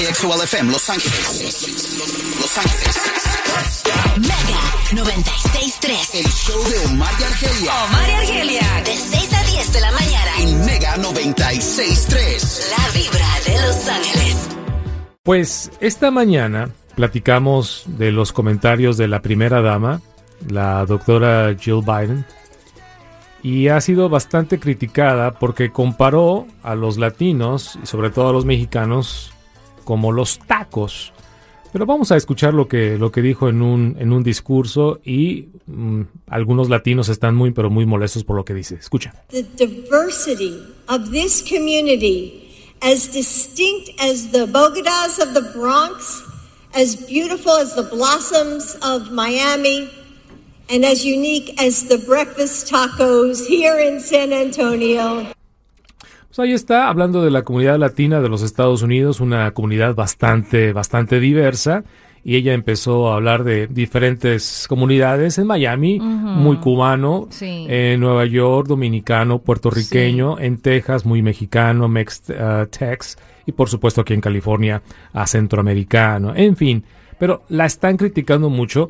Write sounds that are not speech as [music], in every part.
KXOL FM Los Ángeles. Los Ángeles. Mega 96.3. El show de Omar y Argelia Omar y Argelia. De 6 a 10 de la mañana. en Mega 96.3. La vibra de Los Ángeles. Pues esta mañana platicamos de los comentarios de la primera dama, la doctora Jill Biden, y ha sido bastante criticada porque comparó a los latinos y sobre todo a los mexicanos como los tacos. Pero vamos a escuchar lo que, lo que dijo en un, discurso y mm, algunos latinos están muy pero muy molestos por lo que dice. Escucha. the diversity of this community, as distinct as the Bogotas of the Bronx, as beautiful as the blossoms of Miami, and as unique as the breakfast tacos here in San Antonio. Pues ahí está, hablando de la comunidad latina de los Estados Unidos, una comunidad bastante, bastante diversa. Y ella empezó a hablar de diferentes comunidades en Miami, muy cubano, Sí. en Nueva York, dominicano, puertorriqueño, en Texas, muy mexicano, mex, uh, tex, y por supuesto aquí en California, a centroamericano, en fin. Pero la están criticando mucho.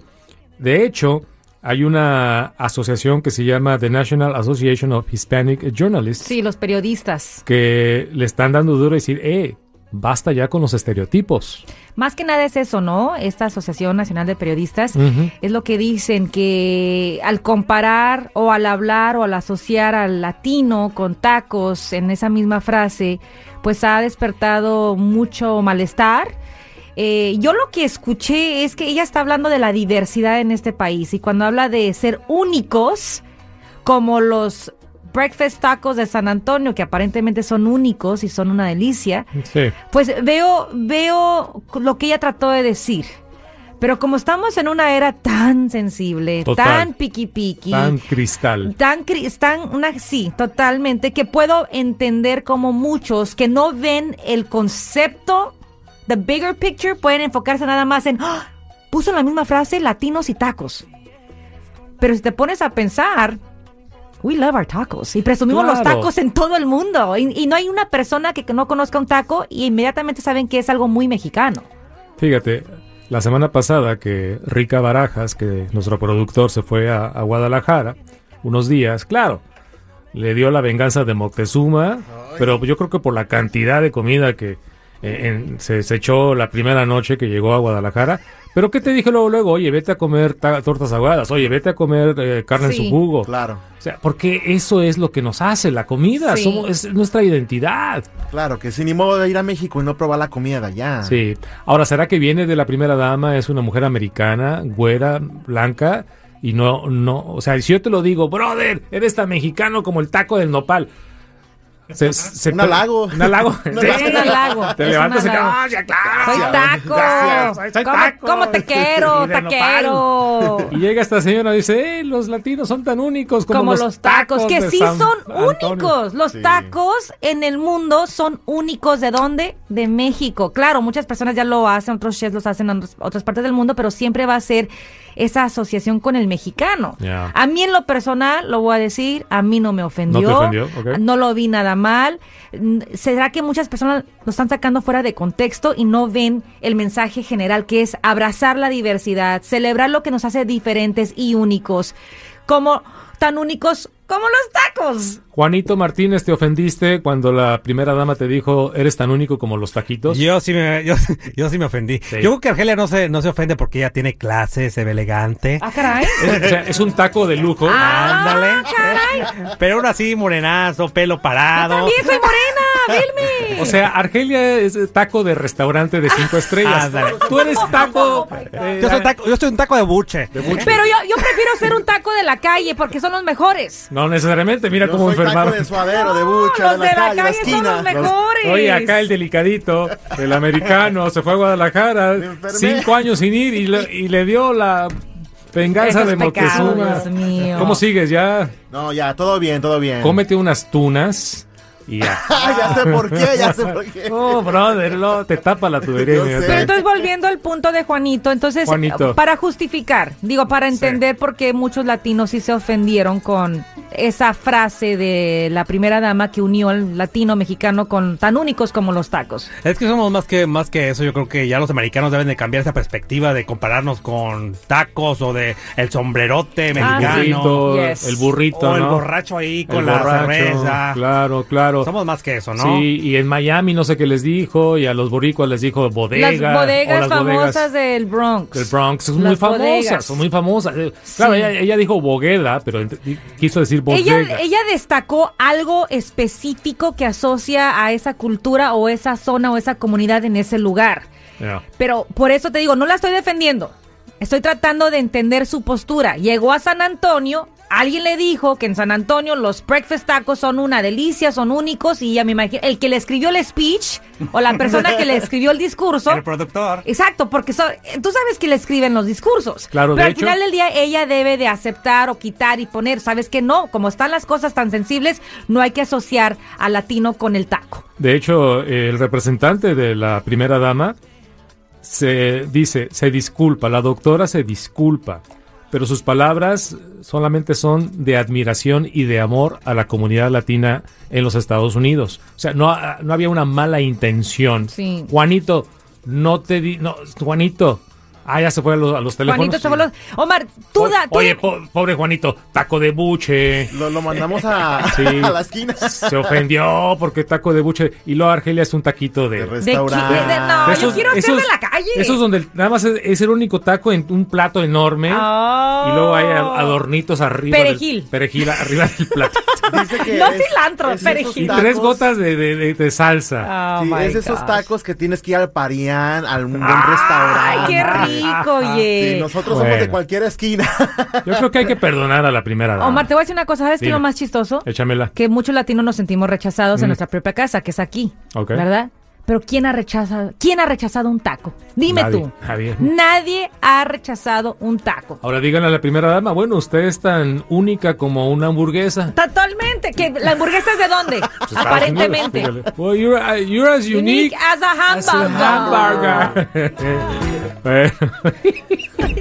De hecho, hay una asociación que se llama The National Association of Hispanic Journalists Sí, los periodistas. que le están dando duro decir, eh, basta ya con los estereotipos. Más que nada es eso, ¿no? Esta Asociación Nacional de Periodistas es lo que dicen que al comparar o al hablar o al asociar al latino con tacos en esa misma frase, pues ha despertado mucho malestar. Eh, yo lo que escuché es que ella está hablando de la diversidad en este país y cuando habla de ser únicos, como los breakfast tacos de San Antonio, que aparentemente son únicos y son una delicia, Sí. pues veo, veo lo que ella trató de decir. Pero como estamos en una era tan sensible, Total. tan piqui piqui, Tan cristal. tan, cri- tan una, sí, totalmente, que puedo entender como muchos que no ven el concepto, the bigger picture, pueden enfocarse nada más en, "Ah, puso en la misma frase latinos y tacos. Pero si te pones a pensar, we love our tacos y presumimos los tacos en todo el mundo y, y no hay una persona que, no conozca un taco y inmediatamente saben que es algo muy mexicano. Fíjate, la semana pasada que Rica Barajas, que nuestro productor se fue a, a Guadalajara, unos días, claro, le dio la venganza de Moctezuma, pero yo creo que por la cantidad de comida que en- se, se echó la primera noche que llegó a Guadalajara. Pero ¿qué te dije luego? Luego, oye, vete a comer ta- tortas aguadas, oye, vete a comer eh, carne en su jugo. Claro, O sea, porque eso es lo que nos hace, la comida, Sí. somos, es nuestra identidad. claro, que sin ni modo de ir a México y no probar la comida de allá. Sí. Ahora, ¿será que viene de la primera dama? Es una mujer americana, güera, blanca, y no, no, o sea, si yo te lo digo, brother, eres tan mexicano como el taco del nopal. Se, se- Un halago. [laughs] Un halago. Un [laughs] Sí. Es un halago. Te es levantas y un te halago. ¡Ah, ya, claro! Soy taco. Gracias, soy- soy ¿Cómo, taco. cómo te [laughs] quiero, taquero? Y llega esta señora y dice, eh, los latinos son tan únicos como, Como los tacos, que sí San son Antonio". únicos. Los Sí. tacos en el mundo son únicos. ¿De dónde? De México. Claro, muchas personas ya lo hacen, otros chefs los hacen en otras partes del mundo, pero siempre va a ser esa asociación con el mexicano. A mí en lo personal, lo voy a decir, a mí no me ofendió. ¿No te ofendió? Ok. No lo vi nada mal. ¿Será que muchas personas lo están sacando fuera de contexto y no ven el mensaje general que es abrazar la diversidad, celebrar lo que nos hace diferentes y únicos, como tan únicos como los tacos? Juanito Martínez, ¿te ofendiste cuando la primera dama te dijo, eres tan único como los taquitos? Yo sí me, yo, [laughs] yo sí me ofendí. Sí. Yo creo que Argelia no se, no se ofende porque ella tiene clase, se ve elegante. Ah, caray. [laughs] Es, o sea, es un taco de lujo. Ah, Ándale. caray. Pero aún así, morenazo, pelo parado. También soy morena, Vilmi. O sea, Argelia es taco de restaurante de cinco estrellas. Ándale. Tú eres taco. eh, Yo soy, taco, yo soy un taco de buche. Pero yo, yo prefiero ser un taco de la calle porque son los mejores. No necesariamente, mira Yo cómo soy taco enfermaron. de suadero, de los de la calle, la son los mejores. Oye, acá el delicadito, el americano, se fue a Guadalajara, cinco años sin ir y le, y le dio la venganza Esos de pecados, Moctezuma. Dios mío. ¿Cómo sigues? Ya, No, ya, todo bien, todo bien. cómete unas tunas y ya. [laughs] Ah, ya sé por qué, ya sé por qué. [laughs] Oh, brother, no, te tapa la tubería Yo sé. Pero entonces volviendo al punto de Juanito, entonces Juanito. para justificar, digo, para entender por qué muchos latinos sí se ofendieron con esa frase de la primera dama que unió al latino mexicano con tan únicos como los tacos. Es que somos más que más que eso. Yo creo que ya los americanos deben de cambiar esa perspectiva de compararnos con tacos o de el sombrerote mexicano. burrito, Yes. el burrito, O el borracho ahí con El la borracho, cerveza. Claro, claro. Somos más que eso, ¿no? Sí, y en Miami no sé qué les dijo, y a los boricuas les dijo bodega. las bodegas o las famosas bodegas del Bronx. del Bronx. Son Las muy famosas, bodegas. son muy famosas. Claro, Sí. ella, ella dijo bogueda, pero quiso decir Ella, ella destacó algo específico que asocia a esa cultura o esa zona o esa comunidad en ese lugar. Yeah. Pero por eso te digo, no la estoy defendiendo. Estoy tratando de entender su postura. Llegó a San Antonio, alguien le dijo que en San Antonio los breakfast tacos son una delicia, son únicos y ya me imagino, el que le escribió el speech o la persona que le escribió el discurso. [laughs] El productor. Exacto, porque so- tú sabes que le escriben los discursos. Claro, Pero de al hecho- final del día ella debe de aceptar o quitar y poner, ¿sabes que No, como están las cosas tan sensibles, no hay que asociar al latino con el taco. De hecho, el representante de la primera dama se dice, se disculpa, la doctora se disculpa, pero sus palabras solamente son de admiración y de amor a la comunidad latina en los Estados Unidos. O sea, no, ha- no había una mala intención. Sí. Juanito, no te di, no, Juanito. Ah, ya se fue a los, a los teléfonos. Juanito se fue los- Omar, tú, da, tú- Oye, po- pobre Juanito, taco de buche. Lo, lo mandamos a, [laughs] Sí. [laughs] a la esquina. Se ofendió porque taco de buche. Y luego Argelia es un taquito de... De ¿De restaurante. qué? De- no, de yo quiero hacer de la calle. Esos donde nada más es, es el único taco en un plato enorme. Oh. Y luego hay a- adornitos arriba. del- Perejil. perejil arriba del plato. [laughs] Dice que No es- cilantro, es esos perejil. y tacos- tres gotas de, de- de- de salsa. Oh Sí, my es esos gosh. tacos que tienes que ir al Parián, a un buen Ay, restaurante. qué rico, oye. Sí, nosotros somos de cualquier esquina. [laughs] Yo creo que hay que perdonar a la primera dama. Omar, te voy a decir una cosa, ¿sabes qué es lo más chistoso? Échamela. Que muchos latinos nos sentimos rechazados en Mm. nuestra propia casa, que es aquí, Ok. ¿verdad? Pero ¿quién ha rechazado, quién ha rechazado un taco? Dime Nadie, tú. nadie. Nadie ha rechazado un taco. Ahora díganle a la primera dama, bueno, usted es tan única como una hamburguesa. Totalmente. ¿Que ¿La hamburguesa es de dónde? [laughs] Pues, [laughs] Aparentemente. Well, you're, uh, you're as unique, Unique as a as a hamburger. [laughs] Bueno.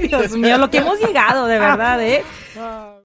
Dios mío, lo que hemos llegado, de verdad, ¿eh?